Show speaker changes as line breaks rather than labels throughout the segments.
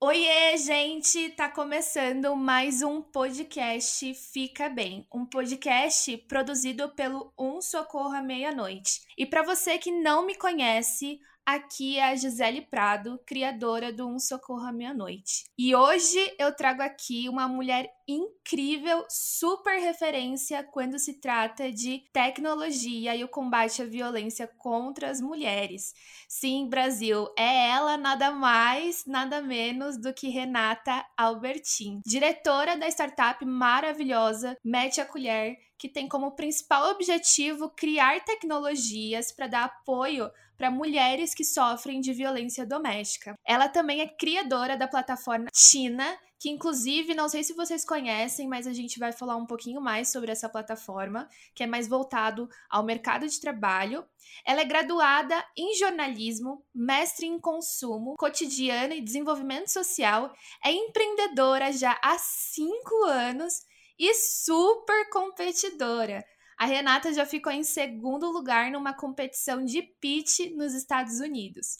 Oiê, gente! Tá começando mais um podcast Fica Bem, um podcast produzido pelo Um Socorro à Meia-Noite. E para você que não me conhece, Aqui é a Gisele Prado, criadora do Um Socorro à Meia-Noite. E hoje eu trago aqui uma mulher incrível, super referência quando se trata de tecnologia e o combate à violência contra as mulheres. Sim, Brasil, é ela nada mais, nada menos do que Renata Albertin, diretora da startup maravilhosa Mete a Colher, que tem como principal objetivo criar tecnologias para dar apoio para mulheres que sofrem de violência doméstica. Ela também é criadora da plataforma Tina, que inclusive, não sei se vocês conhecem, mas a gente vai falar um pouquinho mais sobre essa plataforma, que é mais voltado ao mercado de trabalho. Ela é graduada em jornalismo, mestre em consumo cotidiano e desenvolvimento social, é empreendedora já há cinco anos e super competidora. A Renata já ficou em segundo lugar numa competição de pitch nos Estados Unidos.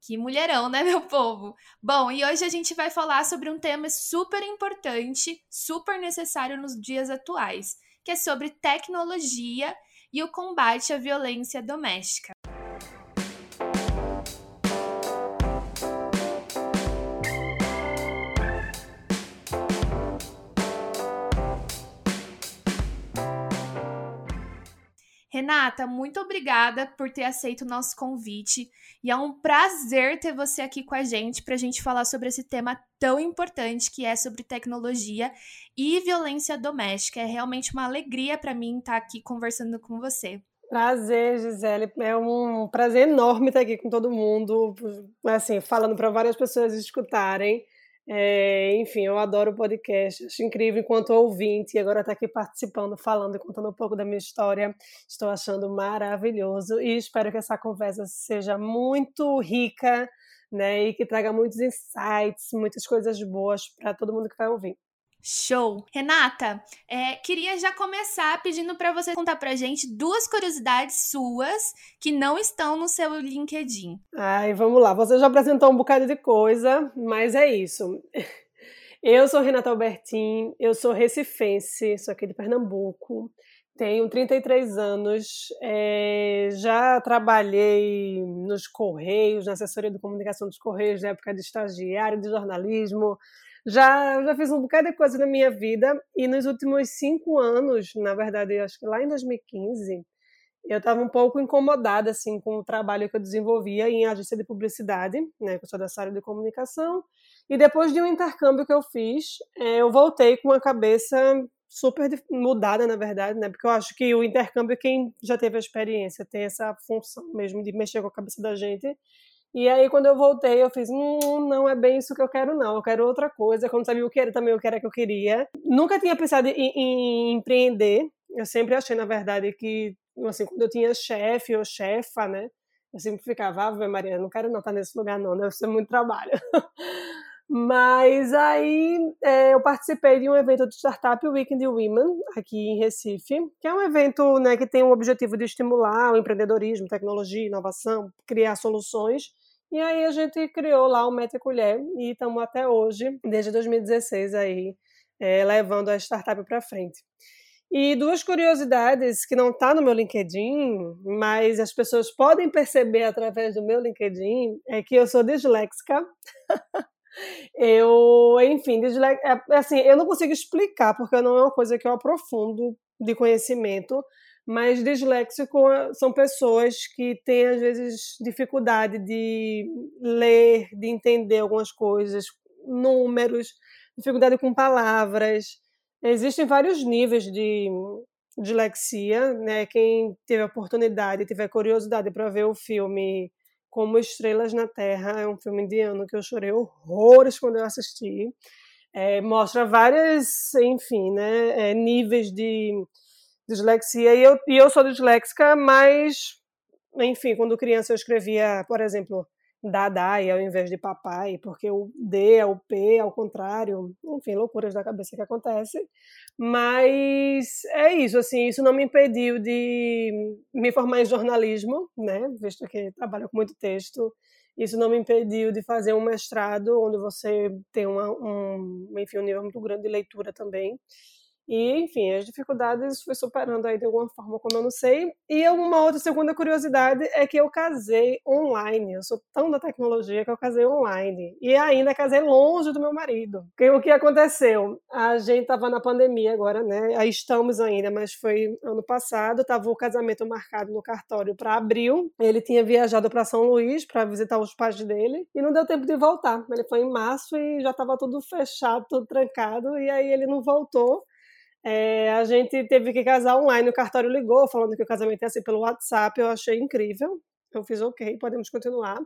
Que mulherão, né, meu povo? Bom, e hoje a gente vai falar sobre um tema super importante, super necessário nos dias atuais, que é sobre tecnologia e o combate à violência doméstica. Renata, muito obrigada por ter aceito o nosso convite. E é um prazer ter você aqui com a gente para a gente falar sobre esse tema tão importante que é sobre tecnologia e violência doméstica. É realmente uma alegria para mim estar aqui conversando com você.
Prazer, Gisele. É um prazer enorme estar aqui com todo mundo, assim, falando para várias pessoas escutarem. É, enfim, eu adoro o podcast, acho incrível enquanto ouvinte, e agora estar tá aqui participando, falando e contando um pouco da minha história. Estou achando maravilhoso e espero que essa conversa seja muito rica né, e que traga muitos insights, muitas coisas boas para todo mundo que vai ouvir.
Show! Renata, é, queria já começar pedindo para você contar pra gente duas curiosidades suas que não estão no seu LinkedIn.
Ai, vamos lá. Você já apresentou um bocado de coisa, mas é isso. Eu sou Renata Albertin, eu sou recifense, sou aqui de Pernambuco, tenho 33 anos, é, já trabalhei nos Correios, na assessoria de comunicação dos Correios, na época de estagiário de jornalismo, já, já fiz um bocado de coisa na minha vida e nos últimos cinco anos, na verdade, acho que lá em 2015, eu estava um pouco incomodada assim com o trabalho que eu desenvolvia em agência de publicidade, né, que eu sou dessa área de comunicação. E depois de um intercâmbio que eu fiz, é, eu voltei com a cabeça super mudada, na verdade, né? Porque eu acho que o intercâmbio, quem já teve a experiência, tem essa função mesmo de mexer com a cabeça da gente. E aí, quando eu voltei, eu fiz, hum, não é bem isso que eu quero, não. Eu quero outra coisa. Quando sabia o que era também, o que era que eu queria. Nunca tinha pensado em, em empreender. Eu sempre achei, na verdade, que, assim, quando eu tinha chefe ou chefa, né? Eu sempre ficava, Ave Maria, não quero não estar nesse lugar, não. Deve ser muito trabalho. Mas aí é, eu participei de um evento de startup, Weekend Women, aqui em Recife, que é um evento né, que tem o objetivo de estimular o empreendedorismo, tecnologia, inovação, criar soluções. E aí a gente criou lá o Meta Colher e estamos até hoje, desde 2016 aí, é, levando a startup para frente. E duas curiosidades que não está no meu LinkedIn, mas as pessoas podem perceber através do meu LinkedIn, é que eu sou disléxica. Eu, enfim, é, assim, eu não consigo explicar, porque não é uma coisa que eu aprofundo de conhecimento, mas disléxico são pessoas que têm, às vezes, dificuldade de ler, de entender algumas coisas, números, dificuldade com palavras. Existem vários níveis de dislexia, né? Quem teve a oportunidade, tiver curiosidade para ver o filme como Estrelas na Terra, é um filme indiano que eu chorei horrores quando eu assisti. É, mostra várias, enfim, né, é, níveis de dislexia. E eu, e eu sou disléxica, mas, enfim, quando criança eu escrevia, por exemplo, Dadai ao invés de papai, porque o D é o P ao contrário, enfim, loucuras da cabeça que acontece. Mas é isso, assim, isso não me impediu de me formar em jornalismo, né, visto que trabalho com muito texto Isso não me impediu de fazer um mestrado, onde você tem uma, um, enfim, um nível muito grande de leitura também. E, enfim, as dificuldades fui superando aí de alguma forma, como eu não sei. E uma outra segunda curiosidade é que eu casei online. Eu sou tão da tecnologia que eu casei online. E ainda casei longe do meu marido. Porque o que aconteceu? A gente estava na pandemia agora, né? Aí estamos ainda, mas foi ano passado. Tava o casamento marcado no cartório para abril. Ele tinha viajado para São Luís para visitar os pais dele e não deu tempo de voltar. Ele foi em março e já estava tudo fechado, tudo trancado. E aí ele não voltou. É, a gente teve que casar online, o cartório ligou falando que o casamento ia ser pelo WhatsApp, eu achei incrível. Eu fiz ok, podemos continuar.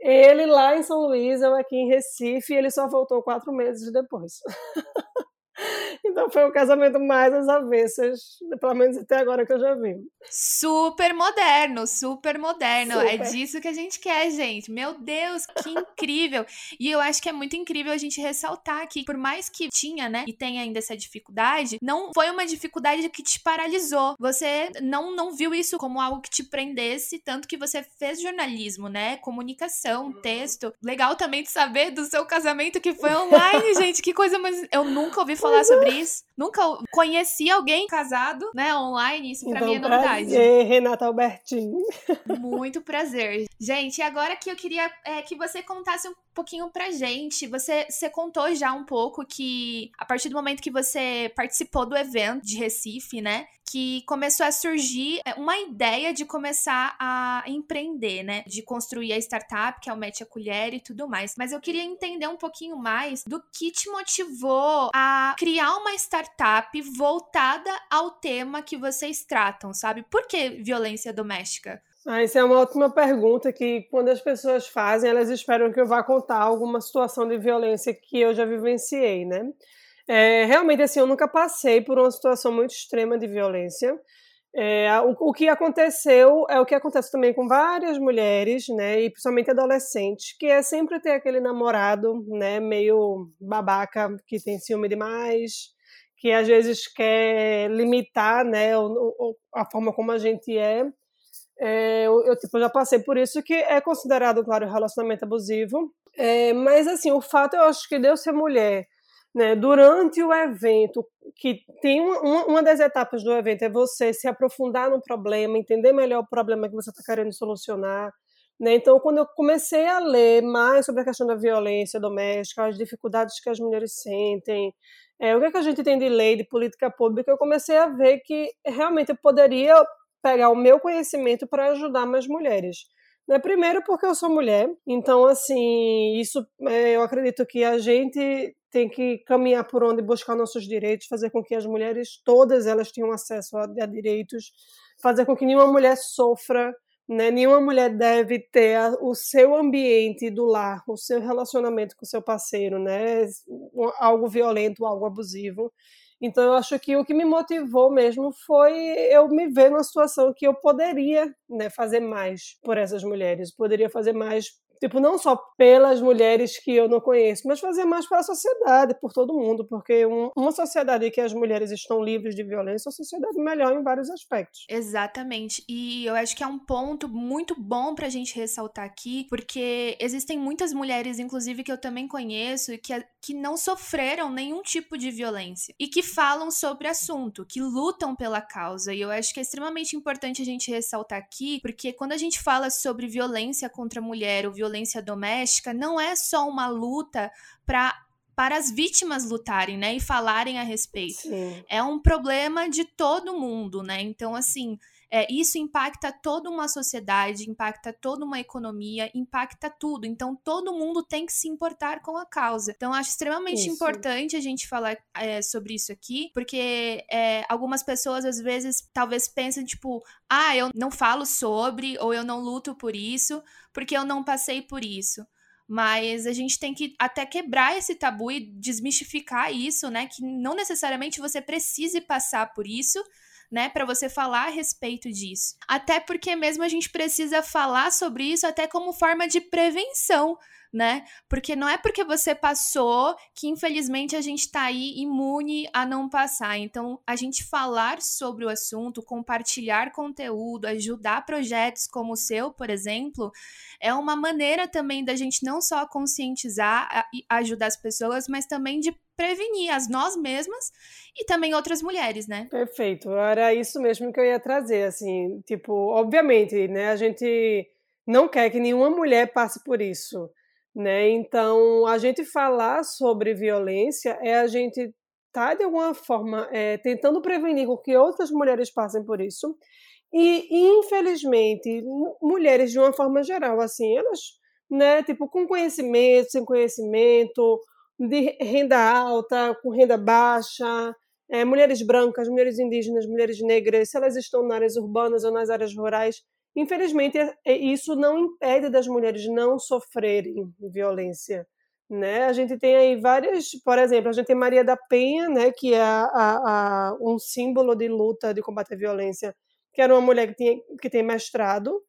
Ele lá em São Luís, eu aqui em Recife, ele só voltou quatro meses depois. Então foi o casamento mais às avessas, pelo menos até agora que eu já vi.
Super moderno, super moderno. É super. É disso que a gente quer, gente. Meu Deus, que incrível. E eu acho que é muito incrível a gente ressaltar que, por mais que tinha, né, e tem ainda essa dificuldade, não foi uma dificuldade que te paralisou. Você não, não viu isso como algo que te prendesse, tanto que você fez jornalismo, né? Comunicação, texto. Legal também de saber do seu casamento que foi online, gente. Que coisa mais. Eu nunca ouvi falar sobre isso. Nunca conheci alguém casado, né, online. Isso pra então, mim é novidade.
Prazer, Renata Albertin.
Muito prazer. Gente, e agora que eu queria é, que você contasse um pouquinho pra gente. Você, você contou já um pouco que a partir do momento que você participou do evento de Recife, né? Que começou a surgir é, uma ideia de começar a empreender, né? De construir a startup, que é o Mete a Colher e tudo mais. Mas eu queria entender um pouquinho mais do que te motivou a criar uma startup voltada ao tema que vocês tratam, sabe? Por que violência doméstica?
Ah, essa é uma ótima pergunta que quando as pessoas fazem, elas esperam que eu vá contar alguma situação de violência que eu já vivenciei, né? É, realmente, assim, eu nunca passei por uma situação muito extrema de violência. É, o, o, que aconteceu é o que acontece também com várias mulheres, né, e principalmente adolescentes, que é sempre ter aquele namorado, né, meio babaca, que tem ciúme demais, que às vezes quer limitar, né, a forma como a gente é, é, eu, eu tipo, já passei por isso, que é considerado, claro, relacionamento abusivo. É, mas, assim, o fato, eu acho que de eu ser mulher, né, durante o evento, que tem uma, uma das etapas do evento é você se aprofundar no problema, entender melhor o problema que você está querendo solucionar. Né? Então, quando eu comecei a ler mais sobre a questão da violência doméstica, as dificuldades que as mulheres sentem, é, o que, é que a gente tem de lei, de política pública, eu comecei a ver que realmente eu poderia pegar o meu conhecimento para ajudar mais mulheres. Né? Primeiro porque eu sou mulher, então assim, isso é, eu acredito que a gente tem que caminhar por onde buscar nossos direitos, fazer com que as mulheres todas elas tenham acesso a, a direitos, fazer com que nenhuma mulher sofra, né? Nenhuma mulher deve ter a, o seu ambiente do lar, o seu relacionamento com o seu parceiro, né? Algo violento, algo abusivo. Então eu acho que o que me motivou mesmo foi eu me ver numa situação que eu poderia né, fazer mais por essas mulheres, poderia fazer mais tipo, não só pelas mulheres que eu não conheço, mas fazer mais para a sociedade, por todo mundo, porque um, uma sociedade em que as mulheres estão livres de violência é uma sociedade melhor em vários aspectos.
Exatamente. E eu acho que é um ponto muito bom para a gente ressaltar aqui, porque existem muitas mulheres, inclusive que eu também conheço, que, que não sofreram nenhum tipo de violência e que falam sobre o assunto, que lutam pela causa. E eu acho que é extremamente importante a gente ressaltar aqui, porque quando a gente fala sobre violência contra a mulher ou violência violência doméstica não é só uma luta para para as vítimas lutarem, né, e falarem a respeito. Sim. É um problema de todo mundo, né? Então, assim, é, isso impacta toda uma sociedade, impacta toda uma economia, impacta tudo. Então, todo mundo tem que se importar com a causa. Então, acho extremamente isso. importante a gente falar é, sobre isso aqui, porque é, algumas pessoas, às vezes, talvez pensem, tipo, ah, eu não falo sobre, ou eu não luto por isso, porque eu não passei por isso mas a gente tem que até quebrar esse tabu e desmistificar isso, né? Que não necessariamente você precise passar por isso, né, para você falar a respeito disso. Até porque mesmo a gente precisa falar sobre isso até como forma de prevenção, né? Porque não é porque você passou que infelizmente a gente tá aí imune a não passar. Então, a gente falar sobre o assunto, compartilhar conteúdo, ajudar projetos como o seu, por exemplo, é uma maneira também da gente não só conscientizar e ajudar as pessoas, mas também de prevenir as nós mesmas e também outras mulheres, né?
Perfeito. Era isso mesmo que eu ia trazer, assim, tipo, obviamente, né, a gente não quer que nenhuma mulher passe por isso, né? Então, a gente falar sobre violência é a gente tá de alguma forma é, tentando prevenir que outras mulheres passem por isso e, infelizmente, mulheres de uma forma geral, assim, elas, né, tipo, com conhecimento, sem conhecimento, de renda alta, com renda baixa, é, mulheres brancas, mulheres indígenas, mulheres negras, se elas estão nas áreas urbanas ou nas áreas rurais, infelizmente é, é, isso não impede das mulheres não sofrerem violência. Né? A gente tem aí várias, por exemplo, a gente tem Maria da Penha, né, que é a, a, um símbolo de luta de combate à violência que era uma mulher que, tinha, que tem mestrado.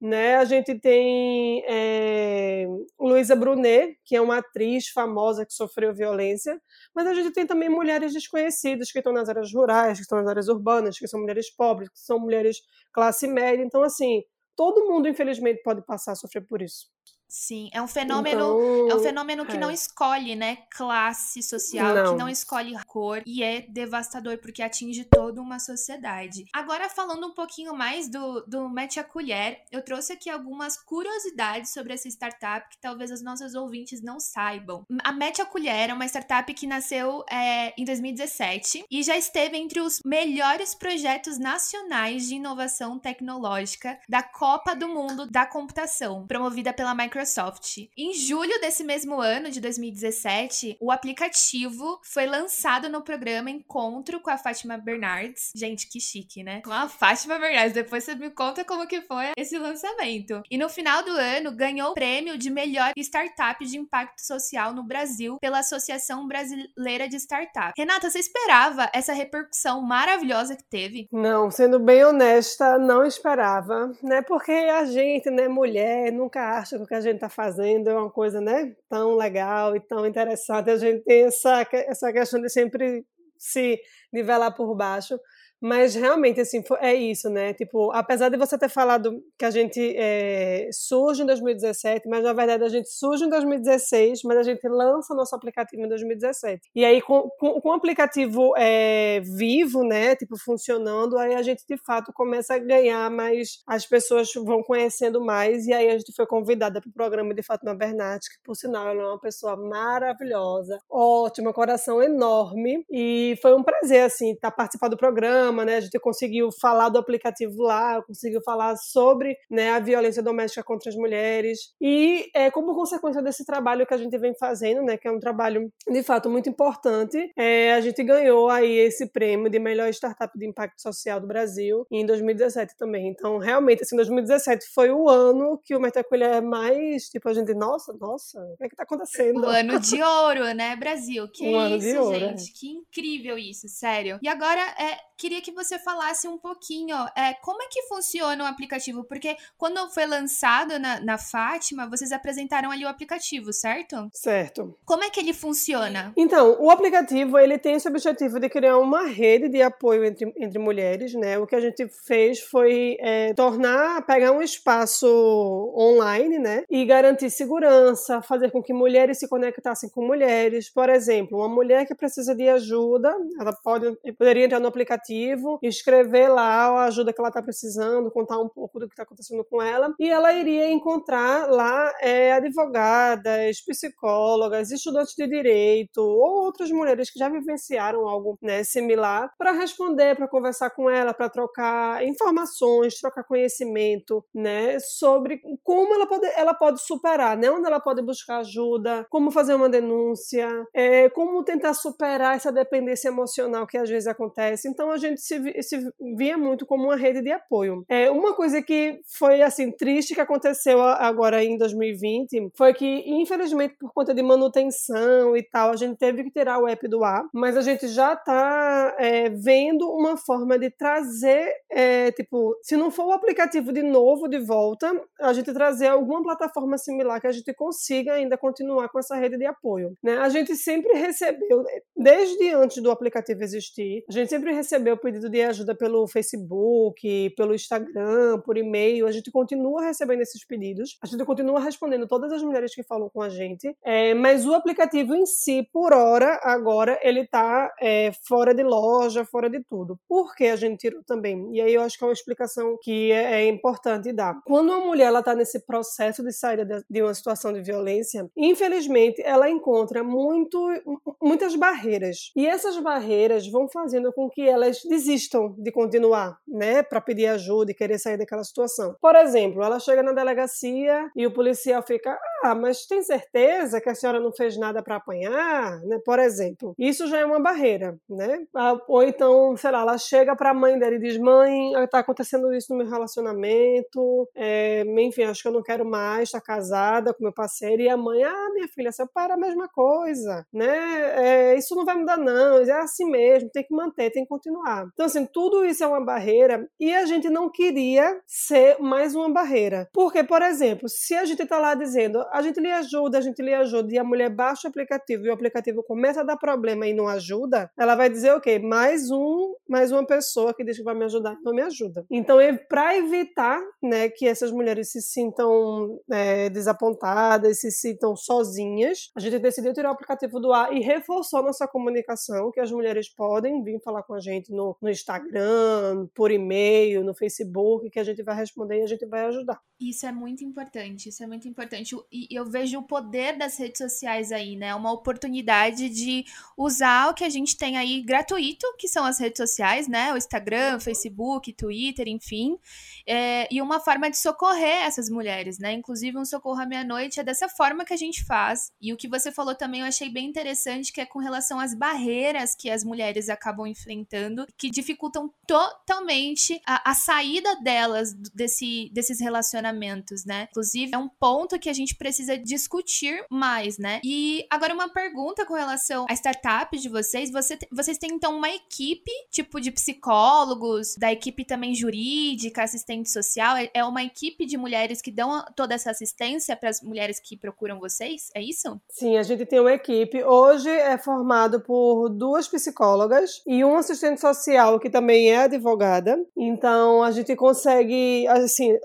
Né? A gente tem é, Luísa Brunet, que é uma atriz famosa que sofreu violência, mas a gente tem também mulheres desconhecidas que estão nas áreas rurais, que estão nas áreas urbanas, que são mulheres pobres, que são mulheres classe média. Então, assim, todo mundo, infelizmente, pode passar a sofrer por isso.
Sim, é um fenômeno, então, é um fenômeno que é. não escolhe, né, classe social, não. que não escolhe cor e é devastador porque atinge toda uma sociedade. Agora falando um pouquinho mais do do Mete a Colher, eu trouxe aqui algumas curiosidades sobre essa startup que talvez os nossos ouvintes não saibam. A Mete a Colher é uma startup que nasceu é, em 2017 e já esteve entre os melhores projetos nacionais de inovação tecnológica da Copa do Mundo da Computação, promovida pela Microsoft Microsoft. Em julho desse mesmo ano, de 2017, o aplicativo foi lançado no programa Encontro com a Fátima Bernardes. Gente, que chique, né? Com a Fátima Bernardes. Depois você me conta como que foi esse lançamento. E no final do ano, ganhou o prêmio de melhor startup de impacto social no Brasil pela Associação Brasileira de Startup. Renata, você esperava essa repercussão maravilhosa que teve?
Não, sendo bem honesta, não esperava, né? Porque a gente, né, mulher, nunca acha que a gente gente está fazendo é uma coisa né, tão legal e tão interessante. A gente tem essa, essa questão de sempre se nivelar por baixo. Mas realmente, assim, é isso, né? Tipo, apesar de você ter falado que a gente é, surge em 2017, mas na verdade a gente surge em 2016, mas a gente lança nosso aplicativo em 2017. E aí, com, com, com o aplicativo é, vivo, né? Tipo, funcionando, aí a gente de fato começa a ganhar mais, as pessoas vão conhecendo mais, e aí a gente foi convidada para o programa de Fátima Bernat, que por sinal ela é uma pessoa maravilhosa, ótima, coração enorme, e foi um prazer, assim, estar tá participando do programa programa, né? A gente conseguiu falar do aplicativo lá, conseguiu falar sobre né, a violência doméstica contra as mulheres. E é, como consequência desse trabalho que a gente vem fazendo, né? Que é um trabalho de fato muito importante, é, a gente ganhou aí esse prêmio de melhor startup de impacto social do Brasil em 2017 também. Então, realmente, assim, 2017 foi o ano que o Metacolha é mais, tipo, a gente, nossa, nossa, o que é que tá acontecendo?
O ano de ouro, né, Brasil? Que um isso, ouro, gente? É. Que incrível isso, sério. E agora, é, queria queria que você falasse um pouquinho é, como é que funciona o aplicativo, porque quando foi lançado na, na Fátima, vocês apresentaram ali o aplicativo, certo?
Certo.
Como é que ele funciona?
Então, o aplicativo ele tem esse objetivo de criar uma rede de apoio entre, entre mulheres, né? O que a gente fez foi é, tornar, pegar um espaço online, né? E garantir segurança, fazer com que mulheres se conectassem com mulheres. Por exemplo, uma mulher que precisa de ajuda, ela pode, poderia entrar no aplicativo escrever lá a ajuda que ela está precisando, contar um pouco do que está acontecendo com ela, e ela iria encontrar lá é, advogadas, psicólogas, estudantes de direito ou outras mulheres que já vivenciaram algo né, similar para responder, para conversar com ela, para trocar informações, trocar conhecimento, né, sobre como ela pode, ela pode superar, né, onde ela pode buscar ajuda, como fazer uma denúncia, é, como tentar superar essa dependência emocional que às vezes acontece. Então a gente se, se via muito como uma rede de apoio. É, uma coisa que foi assim triste que aconteceu agora em 2020 foi que, infelizmente, por conta de manutenção e tal, a gente teve que tirar o app do ar, mas a gente já está é, vendo uma forma de trazer, é, tipo, se não for o aplicativo de novo de volta, a gente trazer alguma plataforma similar que a gente consiga ainda continuar com essa rede de apoio. Né? A gente sempre recebeu, desde antes do aplicativo existir, a gente sempre recebeu pedido de ajuda pelo Facebook, pelo Instagram, por e-mail, a gente continua recebendo esses pedidos, a gente continua respondendo todas as mulheres que falam com a gente, é, mas o aplicativo em si, por hora, agora, ele está é, fora de loja, fora de tudo. Por que a gente tirou também? E aí eu acho que é uma explicação que é, é importante dar. Quando uma mulher está nesse processo de saída de, de uma situação de violência, infelizmente, ela encontra muito, muitas barreiras. E essas barreiras vão fazendo com que elas desistam de continuar, né, para pedir ajuda e querer sair daquela situação. Por exemplo, ela chega na delegacia e o policial fica: "Ah, mas tem certeza que a senhora não fez nada para apanhar?", né? Por exemplo. Isso já é uma barreira, né? Ah, ou então, sei lá, ela chega para a mãe dela e diz: "Mãe, está acontecendo isso no meu relacionamento, é, enfim, acho que eu não quero mais estar casada com meu parceiro". E a mãe: "Ah, minha filha, você para a mesma coisa, né? É, isso não vai mudar não, é assim mesmo, tem que manter, tem que continuar". Então, assim, tudo isso é uma barreira e a gente não queria ser mais uma barreira. Porque, por exemplo, se a gente está lá dizendo a gente lhe ajuda, a gente lhe ajuda, e a mulher baixa o aplicativo e o aplicativo começa a dar problema e não ajuda, ela vai dizer o quê? Mais um, mais uma pessoa que diz que vai me ajudar não me ajuda. Então, é para evitar né, que essas mulheres se sintam é, desapontadas, se sintam sozinhas, a gente decidiu tirar o aplicativo do ar e reforçou nossa comunicação, que as mulheres podem vir falar com a gente no, no Instagram, por e-mail, no Facebook, que a gente vai responder e a gente vai ajudar.
Isso é muito importante, isso é muito importante. E eu vejo o poder das redes sociais aí, né? Uma oportunidade de usar o que a gente tem aí gratuito, que são as redes sociais, né? O Instagram, Facebook, Twitter, enfim. É, e uma forma de socorrer essas mulheres, né? Inclusive, um socorro à meia-noite é dessa forma que a gente faz. E o que você falou também eu achei bem interessante, que é com relação às barreiras que as mulheres acabam enfrentando, que dificultam totalmente a, a saída delas desse, desses relacionamentos, né? Inclusive, é um ponto que a gente precisa discutir mais, né? E agora uma pergunta com relação à startup de vocês. Você, vocês têm então uma equipe, tipo de psicólogos, da equipe também jurídica, assistente social? É, é uma equipe de mulheres que dão toda essa assistência para as mulheres que procuram vocês? É isso?
Sim, a gente tem uma equipe. Hoje é formado por duas psicólogas e um assistente social que também é advogada. Então a gente consegue, assim,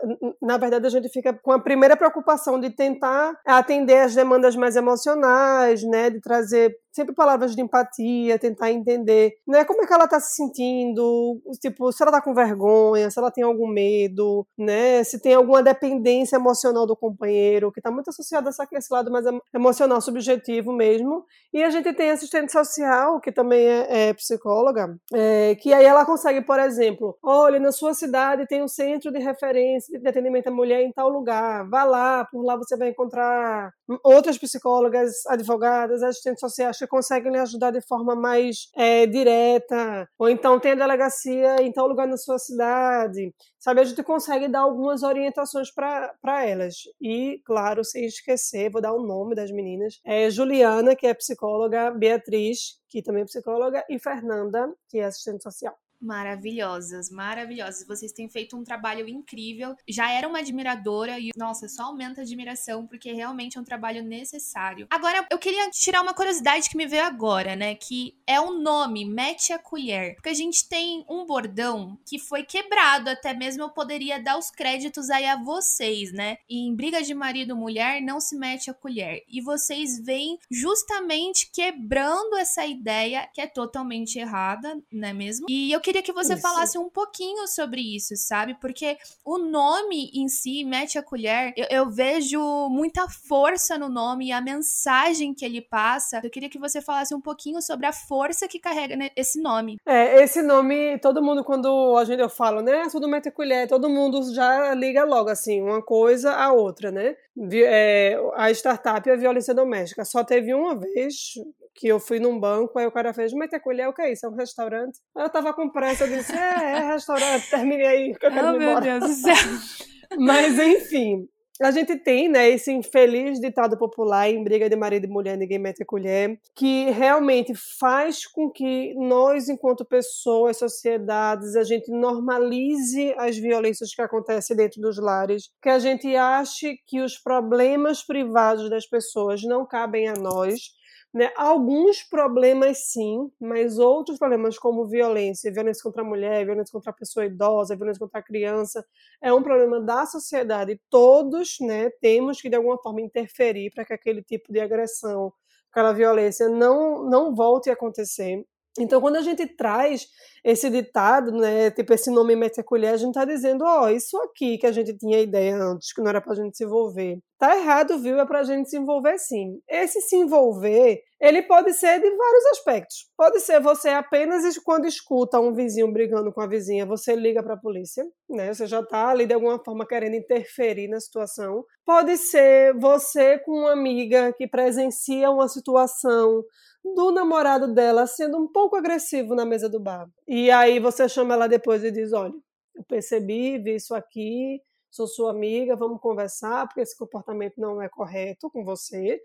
na verdade a gente fica com a primeira preocupação de tentar atender as demandas mais emocionais, né, de trazer sempre palavras de empatia, tentar entender, né, como é que ela tá se sentindo, tipo, se ela tá com vergonha, se ela tem algum medo, né, se tem alguma dependência emocional do companheiro, que tá muito associado a esse lado mais emocional, subjetivo mesmo. E a gente tem assistente social, que também é, é psicóloga, é, que aí ela consegue, por exemplo, olha, na sua cidade tem um centro de referência de atendimento à mulher em tal lugar, vá lá, por lá você vai encontrar outras psicólogas, advogadas, assistentes sociais conseguem lhe ajudar de forma mais é, direta, ou então tem a delegacia em tal lugar na sua cidade, sabe? A gente consegue dar algumas orientações para elas. E, claro, sem esquecer, vou dar o nome das meninas, é Juliana, que é psicóloga, Beatriz, que também é psicóloga, e Fernanda, que é assistente social.
Maravilhosas, maravilhosas. Vocês têm feito um trabalho incrível. Já era uma admiradora e, nossa, só aumenta a admiração porque realmente é um trabalho necessário. Agora, eu queria tirar uma curiosidade que me veio agora, né? Que é o um nome, Mete a Colher. Porque a gente tem um bordão que foi quebrado, até mesmo eu poderia dar os créditos aí a vocês, né? Em briga de marido-mulher, não se mete a colher. E vocês vêm justamente quebrando essa ideia que é totalmente errada, não é mesmo? E eu queria que você isso. falasse um pouquinho sobre isso, sabe? Porque o nome em si, Mete a Colher, eu, eu, vejo muita força no nome e a mensagem que ele passa. Eu queria que você falasse um pouquinho sobre a força que carrega esse nome.
É, esse nome, todo mundo, quando a gente eu falo, né? Tudo Mete a Colher, todo mundo já liga logo, assim, uma coisa a outra, né? É, a startup e a violência doméstica. Só teve uma vez que eu fui num banco, aí o cara fez, mas colher o que é isso? É um restaurante? Aí eu tava com pressa, eu disse, é, é restaurante, terminei aí, que eu quero oh, ir embora. meu Deus do céu. Mas, enfim, a gente tem né, esse infeliz ditado popular em briga de marido e mulher, ninguém mete a colher, que realmente faz com que nós, enquanto pessoas, sociedades, a gente normalize as violências que acontecem dentro dos lares, que a gente ache que os problemas privados das pessoas não cabem a nós, né? Alguns problemas sim, mas outros problemas como violência, violência contra a mulher, violência contra a pessoa idosa, violência contra a criança, é um problema da sociedade. Todos né, temos que de alguma forma interferir para que aquele tipo de agressão, aquela violência não, não volte a acontecer. Então, quando a gente traz esse ditado, né, tipo esse nome mete a colher, a gente está dizendo, ó, oh, isso aqui que a gente tinha ideia antes, que não era para a gente se envolver. Tá errado, viu? É para a gente se envolver sim. Esse se envolver, ele pode ser de vários aspectos. Pode ser você apenas quando escuta um vizinho brigando com a vizinha, você liga para a polícia, né? Você já está ali de alguma forma querendo interferir na situação. Pode ser você com uma amiga que presencia uma situação do namorado dela sendo um pouco agressivo na mesa do bar. E aí você chama ela depois e diz: Olha, eu percebi, vi isso aqui, sou sua amiga, vamos conversar, porque esse comportamento não é correto com você.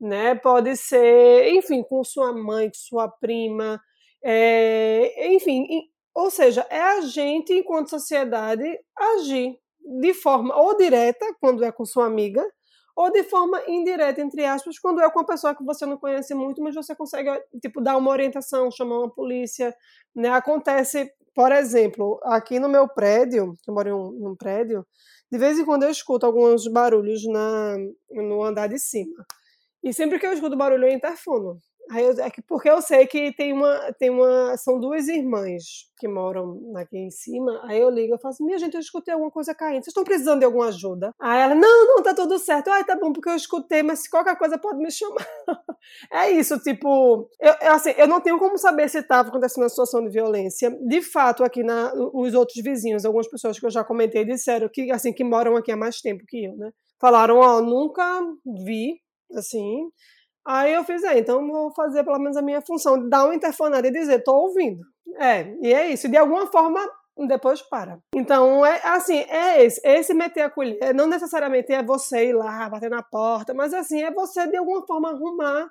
Né? Pode ser, enfim, com sua mãe, com sua prima, é, enfim, ou seja, é a gente, enquanto sociedade, agir de forma ou direta, quando é com sua amiga, ou de forma indireta, entre aspas, quando é com uma pessoa que você não conhece muito, mas você consegue, tipo, dar uma orientação, chamar uma polícia, né? Acontece, por exemplo, aqui no meu prédio, eu moro em um, em um prédio, de vez em quando eu escuto alguns barulhos na, no andar de cima. E sempre que eu escuto barulho, eu interfono. Aí eu, é que, porque eu sei que tem uma, tem uma. São duas irmãs que moram aqui em cima. Aí eu ligo e falo assim: minha gente, eu escutei alguma coisa caindo. Vocês estão precisando de alguma ajuda? Aí ela, não, não, tá tudo certo. Ai, tá bom, porque eu escutei, mas se qualquer coisa pode me chamar. é isso, tipo, eu, assim, eu não tenho como saber se estava acontecendo uma situação de violência. De fato, aqui na, os outros vizinhos, algumas pessoas que eu já comentei, disseram que, assim, que moram aqui há mais tempo que eu, né? Falaram, ó, oh, nunca vi, assim, Aí eu fiz, é, então vou fazer pelo menos a minha função, dar uma interfonada e dizer, tô ouvindo. É, e é isso. De alguma forma, depois para. Então, é assim, é esse, esse meter a colher, não necessariamente é você ir lá, bater na porta, mas assim, é você de alguma forma arrumar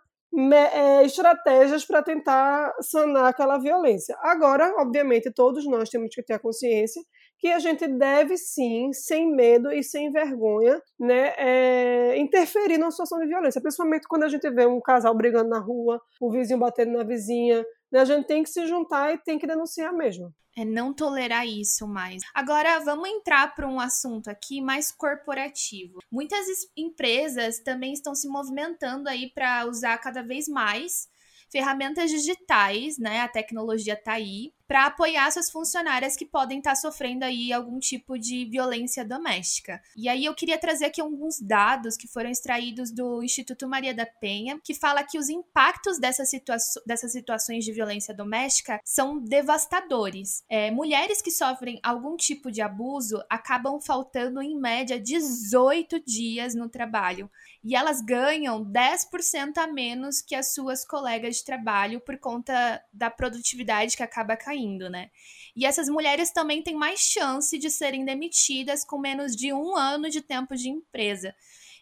é, estratégias para tentar sanar aquela violência. Agora, obviamente, todos nós temos que ter a consciência que a gente deve sim, sem medo e sem vergonha, né, é, interferir numa situação de violência, principalmente quando a gente vê um casal brigando na rua, o vizinho batendo na vizinha, né, a gente tem que se juntar e tem que denunciar mesmo.
É não tolerar isso mais. Agora vamos entrar para um assunto aqui mais corporativo. Muitas empresas também estão se movimentando aí para usar cada vez mais ferramentas digitais, né? A tecnologia está aí para apoiar suas funcionárias que podem estar tá sofrendo aí algum tipo de violência doméstica. E aí eu queria trazer aqui alguns dados que foram extraídos do Instituto Maria da Penha, que fala que os impactos dessas, situa dessas situações de violência doméstica são devastadores. É, mulheres que sofrem algum tipo de abuso acabam faltando em média 18 dias no trabalho e elas ganham 10% a menos que as suas colegas de trabalho por conta da produtividade que acaba caindo, né? E essas mulheres também têm mais chance de serem demitidas com menos de um ano de tempo de empresa.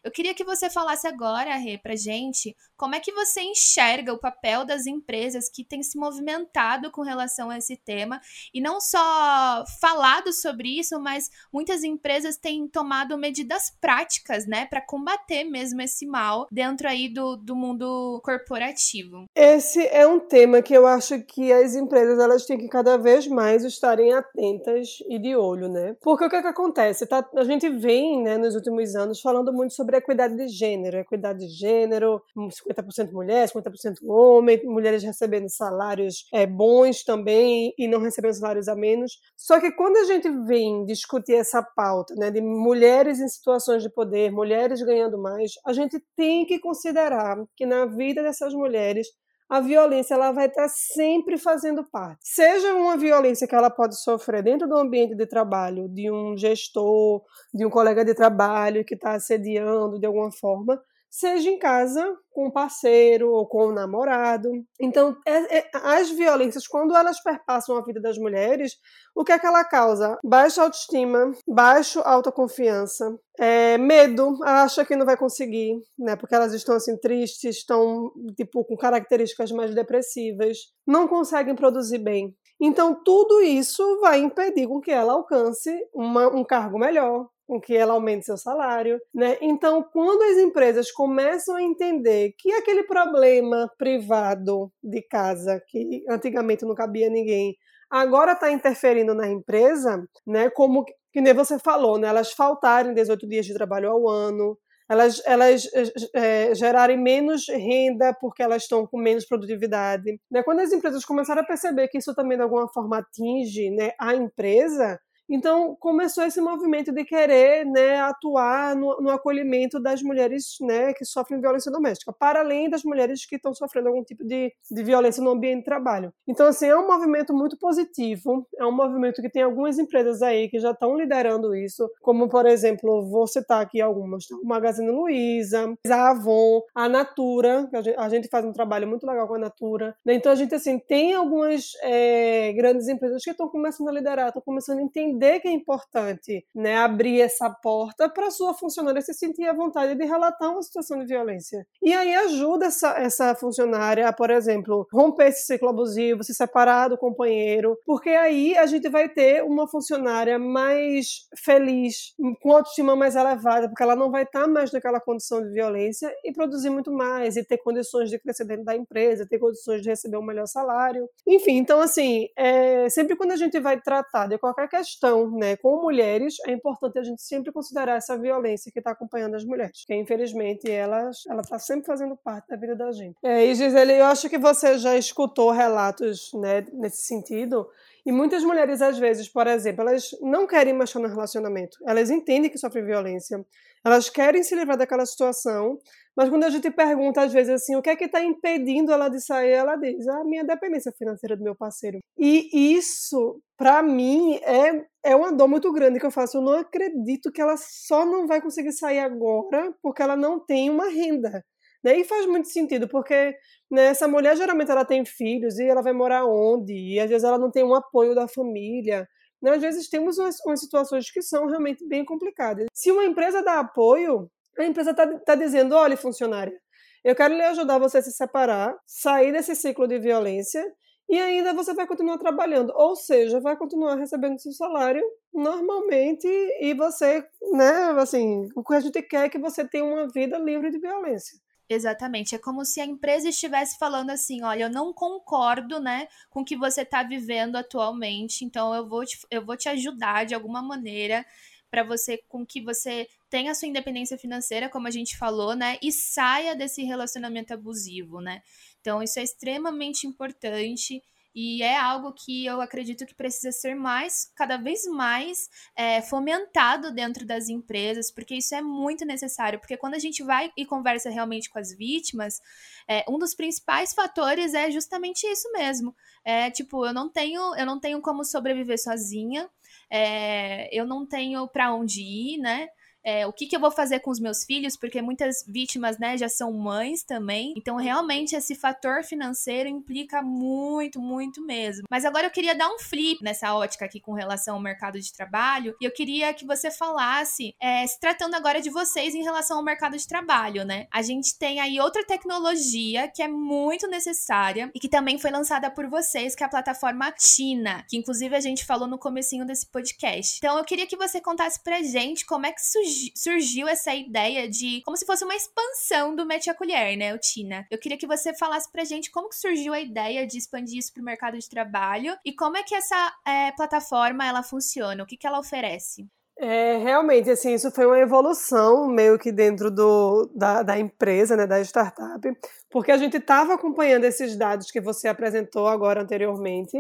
Eu queria que você falasse agora, Rê, pra gente, como é que você enxerga o papel das empresas que têm se movimentado com relação a esse tema e não só falado sobre isso, mas muitas empresas têm tomado medidas práticas, né, para combater mesmo esse mal dentro aí do, do mundo corporativo.
Esse é um tema que eu acho que as empresas elas têm que cada vez mais estarem atentas e de olho, né? Porque o que, é que acontece? Tá, a gente vem, né, nos últimos anos falando muito sobre sobre equidade de gênero. Equidade de gênero, 50% mulher, 50% homem, mulheres recebendo salários é, bons também e não recebendo salários a menos. Só que quando a gente vem discutir essa pauta né, de mulheres em situações de poder, mulheres ganhando mais, a gente tem que considerar que na vida dessas mulheres a violência ela vai estar sempre fazendo parte. Seja uma violência que ela pode sofrer dentro do ambiente de trabalho, de um gestor, de um colega de trabalho que está assediando de alguma forma, seja em casa com o parceiro ou com o namorado. Então, é, é, as violências, quando elas perpassam a vida das mulheres, o que é que ela causa? Baixa autoestima, baixa autoconfiança, é, medo, acha que não vai conseguir, né? Porque elas estão assim tristes, estão tipo com características mais depressivas, não conseguem produzir bem. Então, tudo isso vai impedir com que ela alcance uma, um cargo melhor, com que ela aumente seu salário, né? Então, quando as empresas começam a entender que aquele problema privado de casa, que antigamente não cabia ninguém, agora está interferindo na empresa, né? Como que nem você falou, né? Elas faltarem 18 dias de trabalho ao ano, elas, elas é, gerarem menos renda porque elas estão com menos produtividade. Né? Quando as empresas começaram a perceber que isso também de alguma forma atinge né, a empresa, então começou esse movimento de querer né, atuar no, no, acolhimento das mulheres né, que sofrem violência doméstica, para além das mulheres que estão sofrendo algum tipo de, de violência no ambiente de trabalho. Então, assim, é um movimento muito positivo, é um movimento que tem algumas empresas aí que já estão liderando isso, como, por exemplo, vou citar aqui algumas, o Magazine Luiza, a Avon, a Natura, a gente, a gente faz um trabalho muito legal com a Natura. Né? Então, a gente, assim, tem algumas é, grandes empresas que estão começando a liderar, estão começando a entender entender que é importante né, abrir essa porta para a sua funcionária se sentir à vontade de relatar uma situação de violência. E aí ajuda essa, essa funcionária a, por exemplo, romper esse ciclo abusivo, se separar do companheiro, porque aí a gente vai ter uma funcionária mais feliz, com autoestima mais elevada, porque ela não vai estar mais naquela condição de violência e produzir muito mais, e ter condições de crescer dentro da empresa, ter condições de receber um melhor salário. Enfim, então assim, é, sempre quando a gente vai tratar de qualquer questão relação né, com mulheres, é importante a gente sempre considerar essa violência que está acompanhando as mulheres, que infelizmente ela está sempre fazendo parte da vida da gente. É, e Gisele, eu acho que você já escutou relatos né, nesse sentido, e muitas mulheres, às vezes, por exemplo, elas não querem mais estar no relacionamento, elas entendem que sofrem violência, elas querem se livrar daquela situação, mas quando a gente pergunta, às vezes, assim, o que é que está impedindo ela de sair, ela diz, a minha dependência financeira do meu parceiro. E isso, para mim, é, é uma dor muito grande que eu faço. Eu não acredito que ela só não vai conseguir sair agora porque ela não tem uma renda. Né? E faz muito sentido, porque né, essa mulher geralmente ela tem filhos e ela vai morar onde? E às vezes ela não tem um apoio da família. Né? Às vezes temos umas, umas situações que são realmente bem complicadas. Se uma empresa dá apoio, a empresa está tá dizendo: olha, funcionária, eu quero lhe ajudar você a se separar, sair desse ciclo de violência e ainda você vai continuar trabalhando, ou seja, vai continuar recebendo seu salário normalmente e você, né, assim, o que a gente quer é que você tenha uma vida livre de violência.
Exatamente. É como se a empresa estivesse falando assim: olha, eu não concordo, né, com o que você está vivendo atualmente, então eu vou te, eu vou te ajudar de alguma maneira para você com que você tenha a sua independência financeira, como a gente falou, né, e saia desse relacionamento abusivo, né? Então isso é extremamente importante e é algo que eu acredito que precisa ser mais, cada vez mais é, fomentado dentro das empresas, porque isso é muito necessário. Porque quando a gente vai e conversa realmente com as vítimas, é, um dos principais fatores é justamente isso mesmo. É tipo, eu não tenho, eu não tenho como sobreviver sozinha, é, eu não tenho para onde ir, né? É, o que, que eu vou fazer com os meus filhos, porque muitas vítimas, né, já são mães também. Então, realmente, esse fator financeiro implica muito, muito mesmo. Mas agora eu queria dar um flip nessa ótica aqui com relação ao mercado de trabalho. E eu queria que você falasse, é, se tratando agora de vocês em relação ao mercado de trabalho, né? A gente tem aí outra tecnologia que é muito necessária e que também foi lançada por vocês, que é a plataforma Tina, que inclusive a gente falou no comecinho desse podcast. Então, eu queria que você contasse pra gente como é que surgiu surgiu essa ideia de como se fosse uma expansão do Mete a Colher, né, o Tina. Eu queria que você falasse pra gente como que surgiu a ideia de expandir isso pro mercado de trabalho e como é que essa é, plataforma ela funciona, o que, que ela oferece.
É, realmente, assim, isso foi uma evolução meio que dentro do, da, da empresa, né, da startup, porque a gente estava acompanhando esses dados que você apresentou agora anteriormente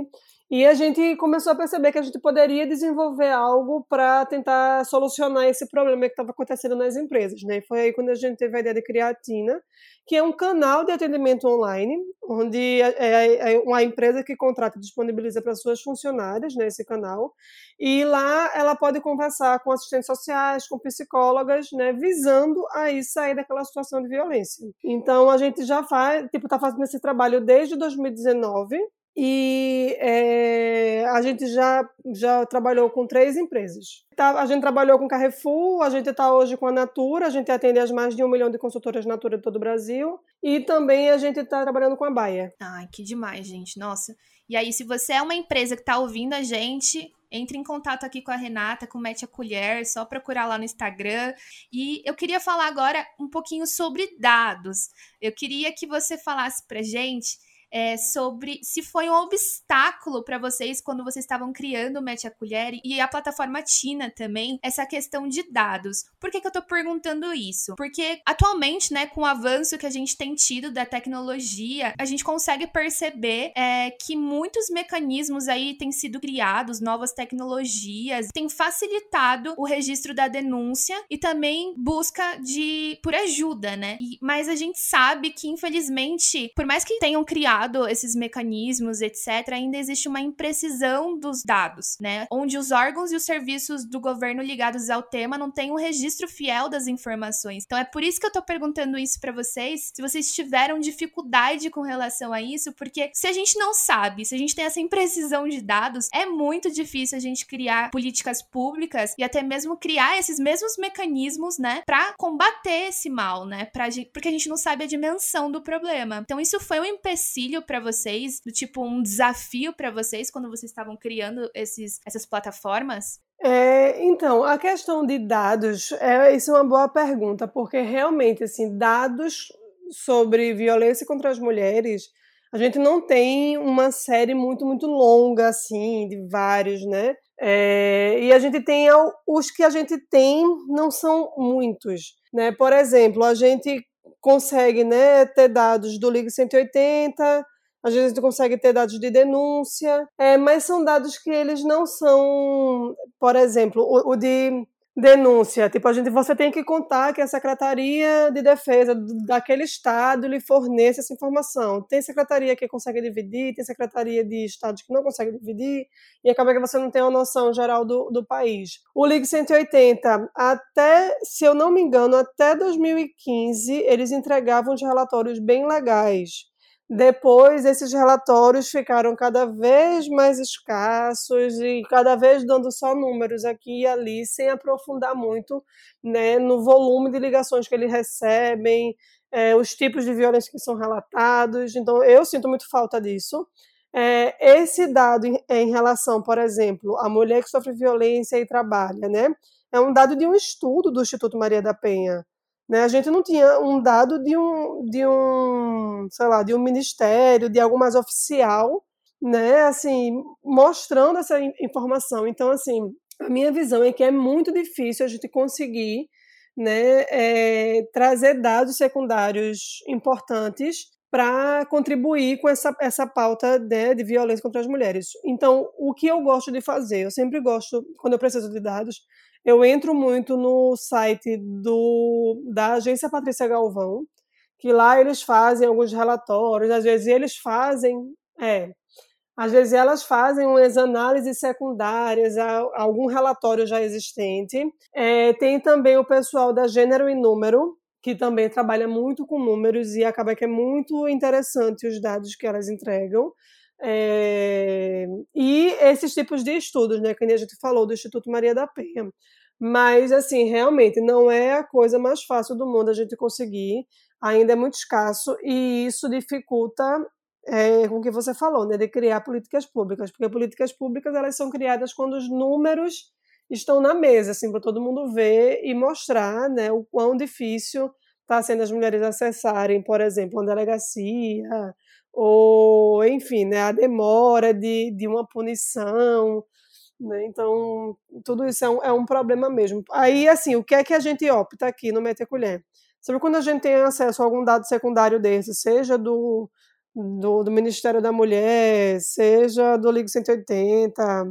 e a gente começou a perceber que a gente poderia desenvolver algo para tentar solucionar esse problema que estava acontecendo nas empresas. Né? Foi aí quando a gente teve a ideia de criar a Tina, que é um canal de atendimento online, onde é, é, é uma empresa que contrata e disponibiliza para suas funcionárias né, canal. E lá ela pode conversar com assistentes sociais, com psicólogas, né, visando aí sair daquela situação de violência. Então a gente já faz, tipo, está fazendo esse trabalho desde 2019 e é, a gente já, já trabalhou com três empresas. Tá, a gente trabalhou com Carrefour, a gente está hoje com a Natura, a gente atende as mais de um milhão de consultoras Natura de todo o Brasil, e também a gente está trabalhando com a Baia.
Ai, que demais, gente, nossa. E aí, se você é uma empresa que está ouvindo a gente, entre em contato aqui com a Renata, com Mete a Colher, só procurar lá no Instagram. E eu queria falar agora um pouquinho sobre dados. Eu queria que você falasse pra gente é, sobre se foi um obstáculo para vocês quando vocês estavam criando o Mete a Colher e a plataforma Tina também, essa questão de dados. Por que, que eu tô perguntando isso? Porque atualmente, né, com o avanço que a gente tem tido da tecnologia, a gente consegue perceber é, que muitos mecanismos aí têm sido criados, novas tecnologias, têm facilitado o registro da denúncia e também busca de por ajuda, né? E, mas a gente sabe que, infelizmente, por mais que tenham criado esses mecanismos, etc., ainda existe uma imprecisão dos dados, né? Onde os órgãos e os serviços do governo ligados ao tema não têm um registro fiel das informações. Então é por isso que eu tô perguntando isso para vocês, se vocês tiveram dificuldade com relação a isso, porque se a gente não sabe, se a gente tem essa imprecisão de dados, é muito difícil a gente criar políticas públicas e até mesmo criar esses mesmos mecanismos, né, para combater esse mal, né? Pra, porque a gente não sabe a dimensão do problema. Então isso foi um empecilho empecilho para vocês, do tipo um desafio para vocês quando vocês estavam criando esses, essas plataformas?
É, então, a questão de dados, é, isso é uma boa pergunta, porque realmente, assim, dados sobre violência contra as mulheres, a gente não tem uma série muito, muito longa, assim, de vários, né? É, e a gente tem, os que a gente tem não são muitos, né? Por exemplo, a gente consegue né, ter dados do Ligue 180, às vezes a gente consegue ter dados de denúncia, é, mas são dados que eles não são, por exemplo, o, o de denúncia. Tipo, a gente, você tem que contar que a Secretaria de Defesa daquele estado lhe fornece essa informação. Tem secretaria que consegue dividir, tem secretaria de estados que não consegue dividir, e acaba que você não tem uma noção geral do, do país. O Ligue 180, até, se eu não me engano, até 2015, eles entregavam os relatórios bem legais depois, esses relatórios ficaram cada vez mais escassos e cada vez dando só números aqui e ali, sem aprofundar muito né, no volume de ligações que eles recebem, é, os tipos de violência que são relatados. Então, eu sinto muito falta disso. É, esse dado em, em relação, por exemplo, à mulher que sofre violência e trabalha, né, é um dado de um estudo do Instituto Maria da Penha. Né? A gente não tinha um dado de um, de um, sei lá, de um ministério, de algo mais oficial, né? Assim, mostrando essa informação. Então, assim, a minha visão é que é muito difícil a gente conseguir né, é, trazer dados secundários importantes para contribuir com essa, essa pauta né, de violência contra as mulheres. Então, o que eu gosto de fazer, eu sempre gosto, quando eu preciso de dados, eu entro muito no site do, da agência Patrícia Galvão, que lá eles fazem alguns relatórios, às vezes eles fazem, é, às vezes elas fazem umas análises secundárias a algum relatório já existente. É, tem também o pessoal da Gênero e Número, que também trabalha muito com números e acaba que é muito interessante os dados que elas entregam. É, e esses tipos de estudos, né, que a gente falou do Instituto Maria da Penha. Mas, assim, realmente não é a coisa mais fácil do mundo a gente conseguir, ainda é muito escasso, e isso dificulta é, com o que você falou, né, de criar políticas públicas, porque políticas públicas elas são criadas quando os números estão na mesa, assim, para todo mundo ver e mostrar né, o quão difícil está sendo as mulheres acessarem, por exemplo, uma delegacia, ou, enfim, né, a demora de, de uma punição. Né? Então, tudo isso é um, é um problema mesmo. Aí, assim, o que é que a gente opta aqui no Mete Colher? Sabe quando a gente tem acesso a algum dado secundário desse, seja do, do, do Ministério da Mulher, seja do Liga 180,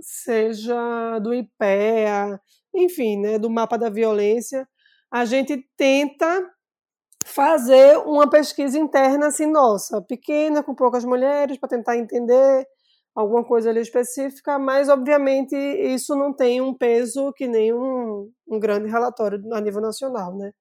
seja do IPEA, enfim, né, do mapa da violência, a gente tenta fazer uma pesquisa interna assim, nossa, pequena, com poucas mulheres, para tentar entender alguma coisa ali específica, mas obviamente isso não tem um peso que nem um, um grande relatório a nível nacional, né?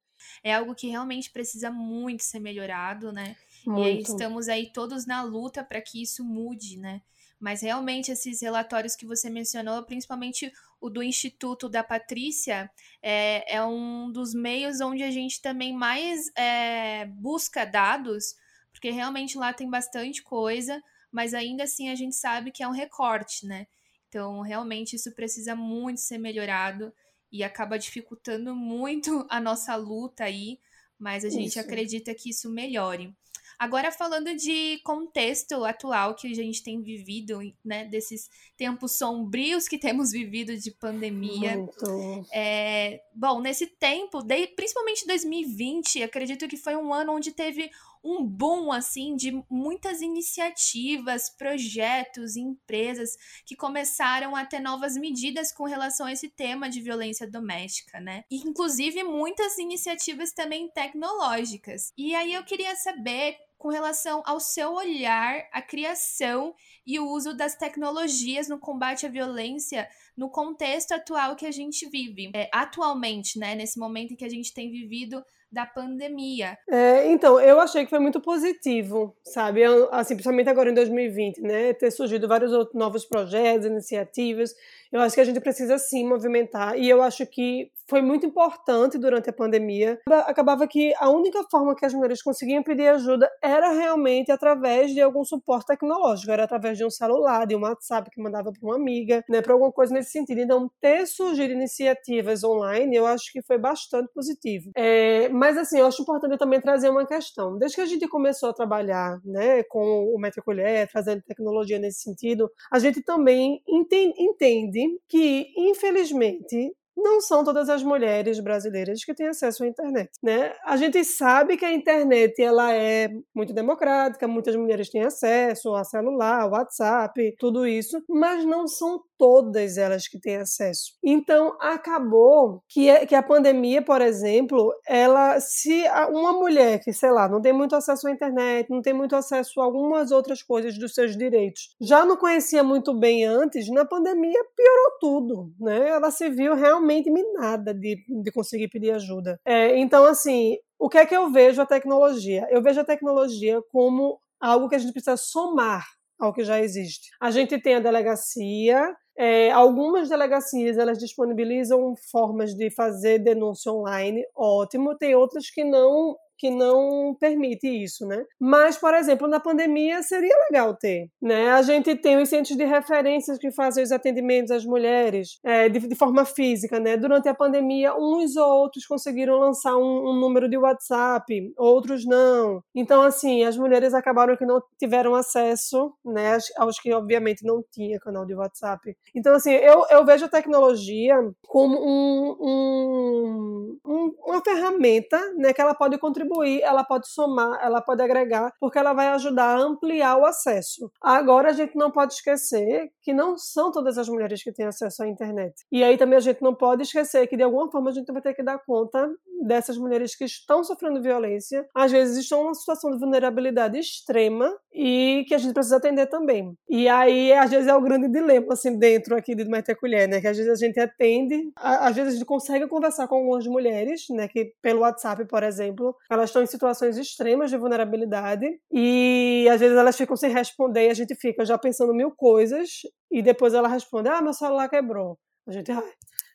É algo que realmente precisa muito ser melhorado, né? Muito. E aí estamos aí todos na luta para que isso mude, né? Mas realmente esses relatórios que você mencionou, principalmente o do Instituto da Patrícia, é, é um dos meios onde a gente também mais é, busca dados, porque realmente lá tem bastante coisa mas ainda assim a gente sabe que é um recorte, né? Então, realmente isso precisa muito ser melhorado e acaba dificultando muito a nossa luta aí, mas a isso. gente acredita que isso melhore. Agora, falando de contexto atual que a gente tem vivido, né, desses tempos sombrios que temos vivido de pandemia. Muito. É, bom, nesse tempo, de, principalmente 2020, acredito que foi um ano onde teve um boom assim de muitas iniciativas, projetos, empresas que começaram a ter novas medidas com relação a esse tema de violência doméstica, né? E, inclusive muitas iniciativas também tecnológicas. E aí eu queria saber com relação ao seu olhar, a criação e o uso das tecnologias no combate à violência no contexto atual que a gente vive. É, atualmente, né, nesse momento em que a gente tem vivido da pandemia.
É, então, eu achei que foi muito positivo, sabe? Assim, principalmente agora em 2020, né? Ter surgido vários outros novos projetos, iniciativas. Eu acho que a gente precisa sim movimentar e eu acho que foi muito importante durante a pandemia. Acabava que a única forma que as mulheres conseguiam pedir ajuda era realmente através de algum suporte tecnológico, era através de um celular, de um WhatsApp que mandava para uma amiga, né, para alguma coisa nesse sentido. Então, ter surgido iniciativas online, eu acho que foi bastante positivo. É, mas, assim, eu acho importante também trazer uma questão. Desde que a gente começou a trabalhar né, com o Metro Colher, trazendo tecnologia nesse sentido, a gente também entende que, infelizmente, não são todas as mulheres brasileiras que têm acesso à internet, né? A gente sabe que a internet ela é muito democrática, muitas mulheres têm acesso a celular, WhatsApp, tudo isso, mas não são todas elas que têm acesso. Então acabou que, é, que a pandemia, por exemplo, ela se uma mulher que sei lá não tem muito acesso à internet, não tem muito acesso a algumas outras coisas dos seus direitos, já não conhecia muito bem antes, na pandemia piorou tudo, né? Ela se viu realmente minada de, de conseguir pedir ajuda. É, então assim, o que é que eu vejo a tecnologia? Eu vejo a tecnologia como algo que a gente precisa somar ao que já existe. A gente tem a delegacia, é, algumas delegacias elas disponibilizam formas de fazer denúncia online, ótimo. Tem outras que não que não permite isso, né? Mas, por exemplo, na pandemia seria legal ter, né? A gente tem os centros de referências que fazem os atendimentos às mulheres é, de, de, forma física, né? Durante a pandemia, uns ou outros conseguiram lançar um, um, número de WhatsApp, outros não. Então, assim, as mulheres acabaram que não tiveram acesso, né? Aos que, obviamente, não tinha canal de WhatsApp. Então, assim, eu, eu vejo a tecnologia como um, um, um uma ferramenta, né? Que ela pode contribuir contribuir, ela pode somar, ela pode agregar, porque ela vai ajudar a ampliar o acesso. Agora a gente não pode esquecer que não são todas as mulheres que têm acesso à internet. E aí também a gente não pode esquecer que de alguma forma a gente vai ter que dar conta dessas mulheres que estão sofrendo violência, às vezes estão numa situação de vulnerabilidade extrema e que a gente precisa atender também. E aí às vezes é o grande dilema assim dentro aqui de Maite Colher, né, que às vezes a gente atende, às vezes a gente consegue conversar com algumas mulheres, né, que pelo WhatsApp, por exemplo, elas estão em situações extremas de vulnerabilidade e às vezes elas ficam sem responder e a gente fica já pensando mil coisas e depois ela responde: Ah, meu celular quebrou. A gente, ai,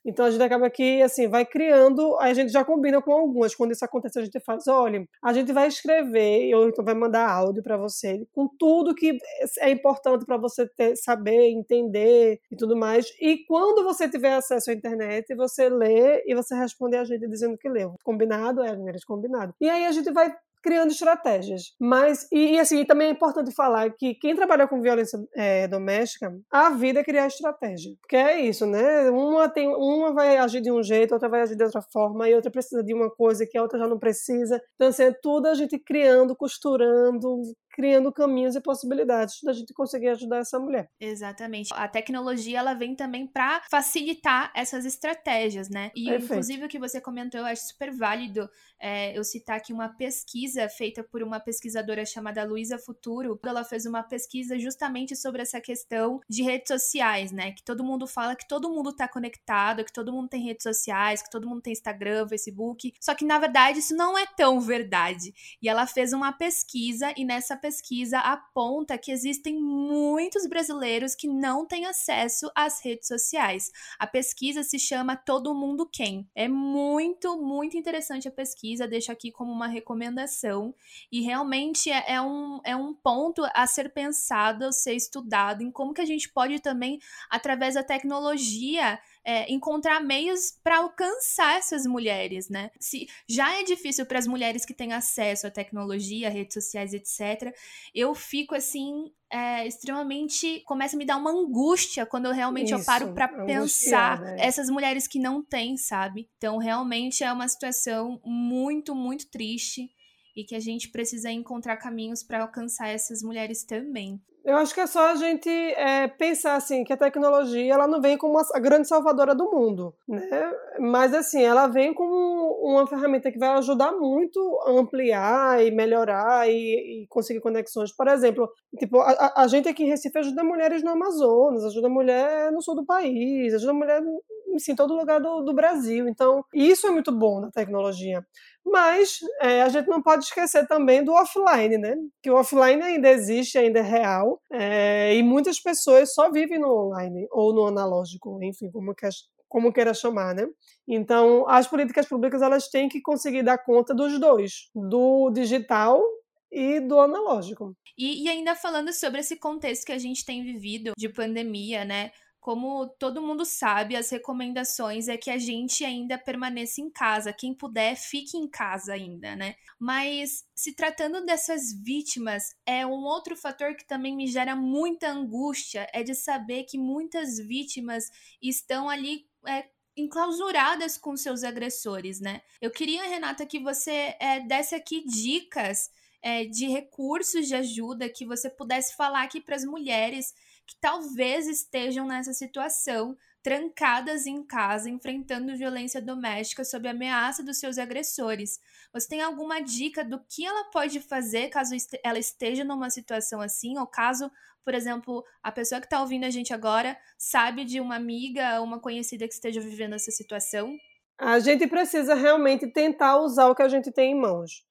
então a gente acaba que assim vai criando, a gente já combina com algumas. Quando isso acontece, a gente faz, olha, a gente vai escrever ou então vai mandar áudio para você com tudo que é importante para você ter, saber, entender e tudo mais. E quando você tiver acesso à internet, você lê e você responde a gente dizendo que leu. Combinado? É, combinado. E aí a gente vai criando estratégias. Mas, e, e assim, também é importante falar que quem trabalha com violência é, doméstica, a vida é criar estratégia. Porque é isso, né? Uma, tem, uma vai agir de um jeito, outra vai agir de outra forma, e outra precisa de uma coisa que a outra já não precisa. Então, assim, é tudo a gente criando, costurando, criando caminhos e possibilidades da gente conseguir ajudar essa mulher.
Exatamente. A tecnologia ela vem também para facilitar essas estratégias, né? E Perfeito. inclusive o que você comentou, eu acho super válido é, eu citar aqui uma pesquisa feita por uma pesquisadora chamada Luísa Futuro. Ela fez uma pesquisa justamente sobre essa questão de redes sociais, né? Que todo mundo fala que todo mundo tá conectado, que todo mundo tem redes sociais, que todo mundo tem Instagram, Facebook. Só que na verdade isso não é tão verdade. E ela fez uma pesquisa e nessa pesquisa pesquisa aponta que existem muitos brasileiros que não têm acesso às redes sociais. A pesquisa se chama Todo Mundo Quem. É muito, muito interessante a pesquisa, deixo aqui como uma recomendação. E realmente é, é um, é um ponto a ser pensado, a ser estudado, em como que a gente pode também, através da tecnologia, é, encontrar meios para alcançar essas mulheres, né? Se já é difícil para as mulheres que têm acesso à tecnologia, redes sociais, etc., eu fico assim é, extremamente começa a me dar uma angústia quando eu realmente Isso, eu paro para pensar é. essas mulheres que não têm, sabe? Então realmente é uma situação muito muito triste e que a gente precisa encontrar caminhos para alcançar essas mulheres também.
Eu acho que é só a gente é, pensar assim que a tecnologia ela não vem como a grande salvadora do mundo, né? Mas assim, ela vem como uma ferramenta que vai ajudar muito a ampliar e melhorar e, e conseguir conexões. Por exemplo, tipo, a, a, gente aqui em Recife ajuda mulheres no Amazonas, ajuda mulher no sul do país, ajuda mulher em todo lugar do, do Brasil. Então, isso é muito bom na tecnologia. Mas é, a gente não pode esquecer também do offline, né? Que o offline ainda existe, ainda é real, é, e muitas pessoas só vivem no online ou no analógico, enfim, como quer, como queira chamar, né? Então, as políticas públicas elas têm que conseguir dar conta dos dois, do digital e do analógico.
E, e ainda falando sobre esse contexto que a gente tem vivido de pandemia, né? Como todo mundo sabe, as recomendações é que a gente ainda permaneça em casa. Quem puder, fique em casa ainda, né? Mas se tratando dessas vítimas, é um outro fator que também me gera muita angústia, é de saber que muitas vítimas estão ali é, enclausuradas com seus agressores, né? Eu queria, Renata, que você é, desse aqui dicas é, de recursos de ajuda que você pudesse falar aqui para as mulheres que talvez estejam nessa situação, trancadas em casa, enfrentando violência doméstica sob ameaça dos seus agressores. Você tem alguma dica do que ela pode fazer caso ela esteja numa situação assim, ou caso, por exemplo, a pessoa que está ouvindo a gente agora sabe de uma amiga, uma conhecida que esteja vivendo essa situação?
A gente precisa realmente tentar usar o que a gente tem em mãos.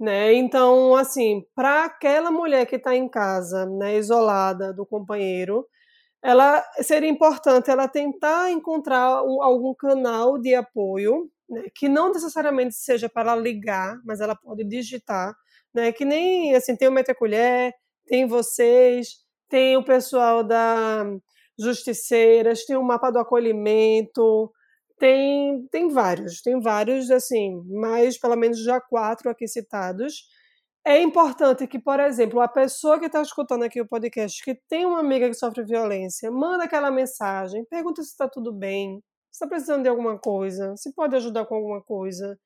Né? Então, assim, para aquela mulher que está em casa, né, isolada do companheiro, ela seria importante ela tentar encontrar um, algum canal de apoio, né, que não necessariamente seja para ligar, mas ela pode digitar, né, que nem assim tem o Mete Colher, tem vocês, tem o pessoal da Justiceiras, tem o mapa do acolhimento, tem, tem vários, tem vários, assim, mas pelo menos já quatro aqui citados. É importante que, por exemplo, a pessoa que está escutando aqui o podcast, que tem uma amiga que sofre violência, manda aquela mensagem, pergunta se está tudo bem, se está precisando de alguma coisa, se pode ajudar com alguma coisa.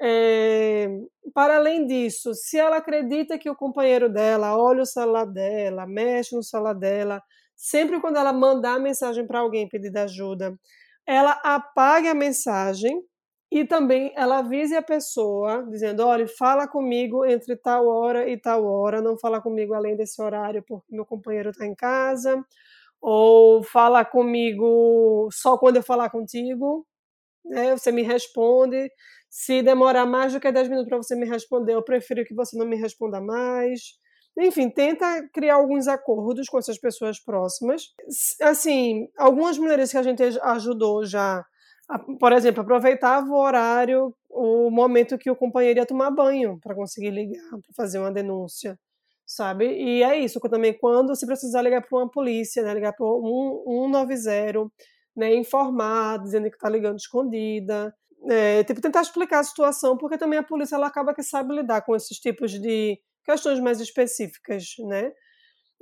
É, para além disso, se ela acredita que o companheiro dela olha o celular dela, mexe no celular dela, sempre quando ela mandar mensagem para alguém pedir ajuda, ela apague a mensagem e também ela avise a pessoa, dizendo: olha, fala comigo entre tal hora e tal hora, não fala comigo além desse horário porque meu companheiro está em casa, ou fala comigo só quando eu falar contigo, né, você me responde. Se demorar mais do que 10 minutos para você me responder, eu prefiro que você não me responda mais. Enfim, tenta criar alguns acordos com essas pessoas próximas. Assim, algumas mulheres que a gente ajudou já, por exemplo, aproveitava o horário, o momento que o companheiro ia tomar banho para conseguir ligar, para fazer uma denúncia, sabe? E é isso, também quando se precisar ligar para uma polícia, né, ligar para 190, né, informar, dizendo que está ligando escondida, é, tipo, tentar explicar a situação, porque também a polícia ela acaba que sabe lidar com esses tipos de questões mais específicas, né?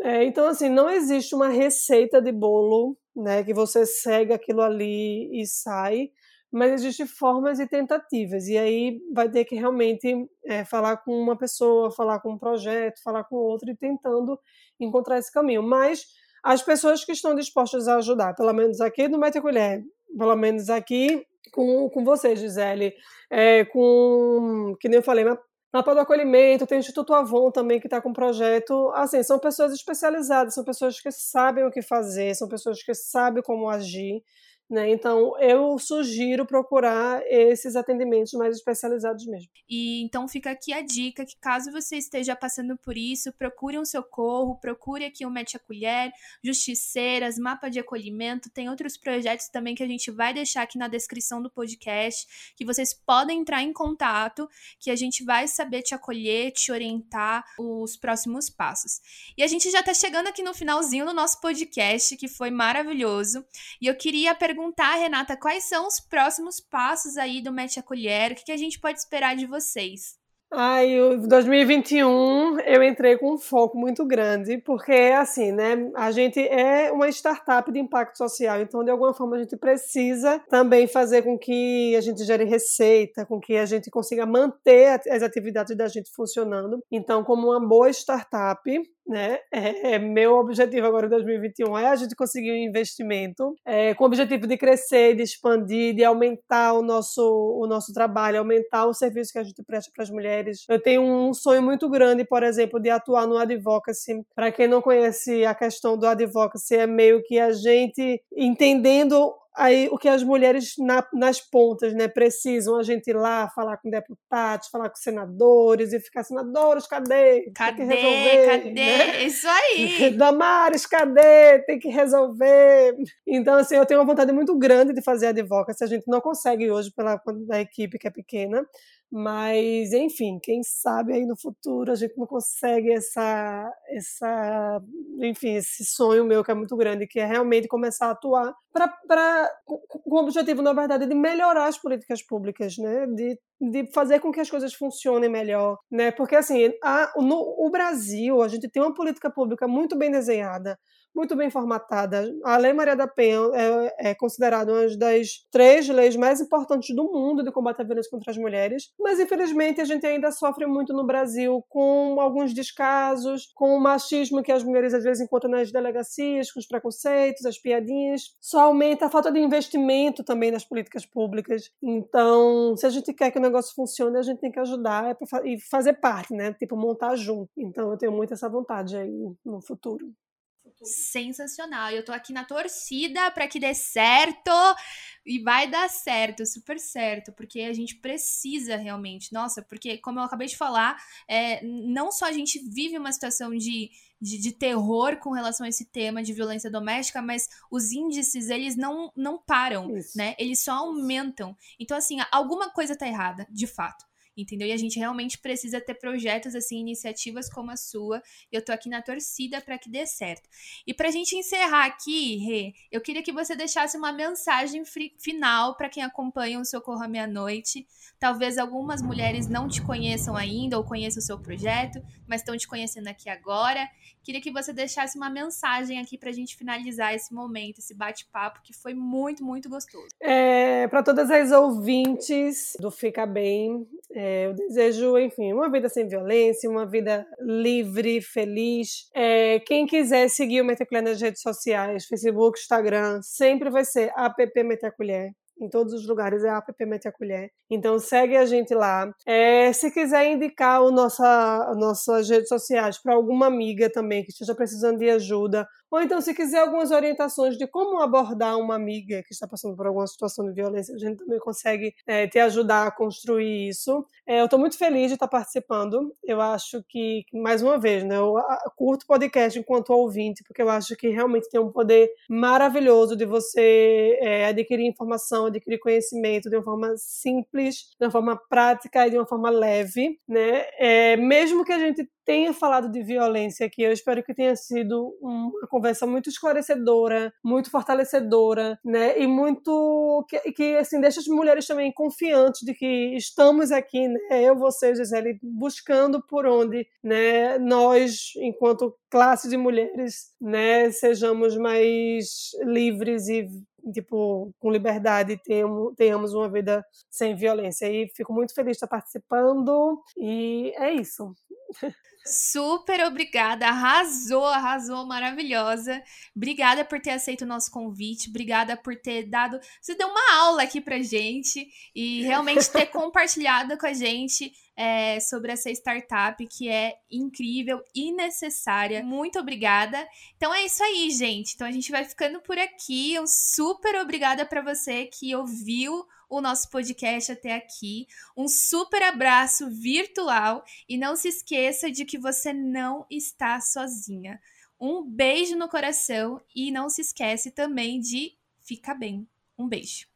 É, então, assim, não existe uma receita de bolo, né, que você segue aquilo ali e sai, mas existem formas e tentativas, e aí vai ter que realmente é, falar com uma pessoa, falar com um projeto, falar com outro e tentando encontrar esse caminho. Mas as pessoas que estão dispostas a ajudar, pelo menos aqui no Mete Colher, pelo menos aqui com, com você, Gisele, é, com, que nem eu falei, Mapa do Acolhimento, tem o Instituto Avon também que está com um projeto. Assim, são pessoas especializadas, são pessoas que sabem o que fazer, são pessoas que sabem como agir. Né? Então, eu sugiro procurar esses atendimentos mais especializados mesmo.
E então fica aqui a dica que caso você esteja passando por isso, procure um socorro, procure aqui o Mete a Colher, Justiceiras, Mapa de Acolhimento, tem outros projetos também que a gente vai deixar aqui na descrição do podcast, que vocês podem entrar em contato, que a gente vai saber te acolher, te orientar os próximos passos. E a gente já está chegando aqui no finalzinho do nosso podcast, que foi maravilhoso, e eu queria perguntar perguntar, Renata, quais são os próximos passos aí do Mete a Colher? O que, que a gente pode esperar de vocês?
Ai, o 2021 eu entrei com um foco muito grande, porque assim, né? A gente é uma startup de impacto social, então de alguma forma a gente precisa também fazer com que a gente gere receita, com que a gente consiga manter as atividades da gente funcionando. Então, como uma boa startup, né? É, é, meu objetivo agora em 2021 é a gente conseguir um investimento é, com o objetivo de crescer, de expandir, de aumentar o nosso, o nosso trabalho, aumentar o serviço que a gente presta para as mulheres. Eu tenho um sonho muito grande, por exemplo, de atuar no advocacy. Para quem não conhece a questão do advocacy, é meio que a gente entendendo aí o que as mulheres na, nas pontas né, precisam, a gente ir lá falar com deputados, falar com senadores e ficar, senadores, cadê?
Cadê? Resolver, cadê? Né? Isso aí!
Damares, cadê? Tem que resolver. Então, assim, eu tenho uma vontade muito grande de fazer advocacy, a gente não consegue hoje pela a equipe que é pequena, mas, enfim, quem sabe aí no futuro a gente não consegue essa, essa, enfim, esse sonho meu que é muito grande, que é realmente começar a atuar para com o objetivo, na verdade, de melhorar as políticas públicas, né? De, de fazer com que as coisas funcionem melhor, né? Porque, assim, a, no o Brasil, a gente tem uma política pública muito bem desenhada, muito bem formatada. A Lei Maria da Penha é, é considerada uma das três leis mais importantes do mundo de combate à violência contra as mulheres, mas infelizmente a gente ainda sofre muito no Brasil com alguns descasos, com o machismo que as mulheres às vezes encontram nas delegacias, com os preconceitos, as piadinhas. Só aumenta a falta de investimento também nas políticas públicas. Então, se a gente quer que o negócio funcione, a gente tem que ajudar e fazer parte, né? Tipo, montar junto. Então, eu tenho muito essa vontade aí no futuro
sensacional. Eu tô aqui na torcida para que dê certo e vai dar certo, super certo, porque a gente precisa realmente. Nossa, porque como eu acabei de falar, é, não só a gente vive uma situação de, de, de, terror com relação a esse tema de violência doméstica, mas os índices eles não, não param, Isso. né? Eles só aumentam. Então, assim, alguma coisa tá errada, de fato entendeu? E a gente realmente precisa ter projetos assim, iniciativas como a sua. Eu tô aqui na torcida para que dê certo. E pra gente encerrar aqui, Rê, eu queria que você deixasse uma mensagem final para quem acompanha o Socorro à Meia-Noite. Talvez algumas mulheres não te conheçam ainda ou conheçam o seu projeto, mas estão te conhecendo aqui agora. Queria que você deixasse uma mensagem aqui para a gente finalizar esse momento, esse bate-papo que foi muito, muito gostoso.
É, para todas as ouvintes do Fica Bem, é, eu desejo, enfim, uma vida sem violência, uma vida livre, feliz. É, quem quiser seguir o Metacolher nas redes sociais, Facebook, Instagram, sempre vai ser app Metacolher em todos os lugares é a app Mete a Colher. Então segue a gente lá. É, se quiser indicar o nossa, nossas redes sociais para alguma amiga também que esteja precisando de ajuda, ou então se quiser algumas orientações de como abordar uma amiga que está passando por alguma situação de violência, a gente também consegue é, te ajudar a construir isso. É, eu estou muito feliz de estar participando. Eu acho que, mais uma vez, né, eu curto podcast enquanto ouvinte, porque eu acho que realmente tem um poder maravilhoso de você é, adquirir informação adquirir conhecimento de uma forma simples, de uma forma prática e de uma forma leve, né? É, mesmo que a gente tenha falado de violência aqui, eu espero que tenha sido uma conversa muito esclarecedora, muito fortalecedora, né? E muito que, que assim deixa as mulheres também confiantes de que estamos aqui, né? Eu, você, Gisele, buscando por onde, né? Nós, enquanto classe de mulheres, né, sejamos mais livres e tipo, com liberdade tenhamos, tenhamos uma vida sem violência. E fico muito feliz de estar participando. E é isso.
Super obrigada, arrasou, arrasou, maravilhosa. Obrigada por ter aceito o nosso convite, obrigada por ter dado, você deu uma aula aqui pra gente e realmente ter compartilhado com a gente é, sobre essa startup que é incrível e necessária. Muito obrigada. Então é isso aí, gente. Então a gente vai ficando por aqui. Um super obrigada para você que ouviu o nosso podcast até aqui. Um super abraço virtual e não se esqueça de que você não está sozinha. Um beijo no coração e não se esquece também de ficar bem. Um beijo.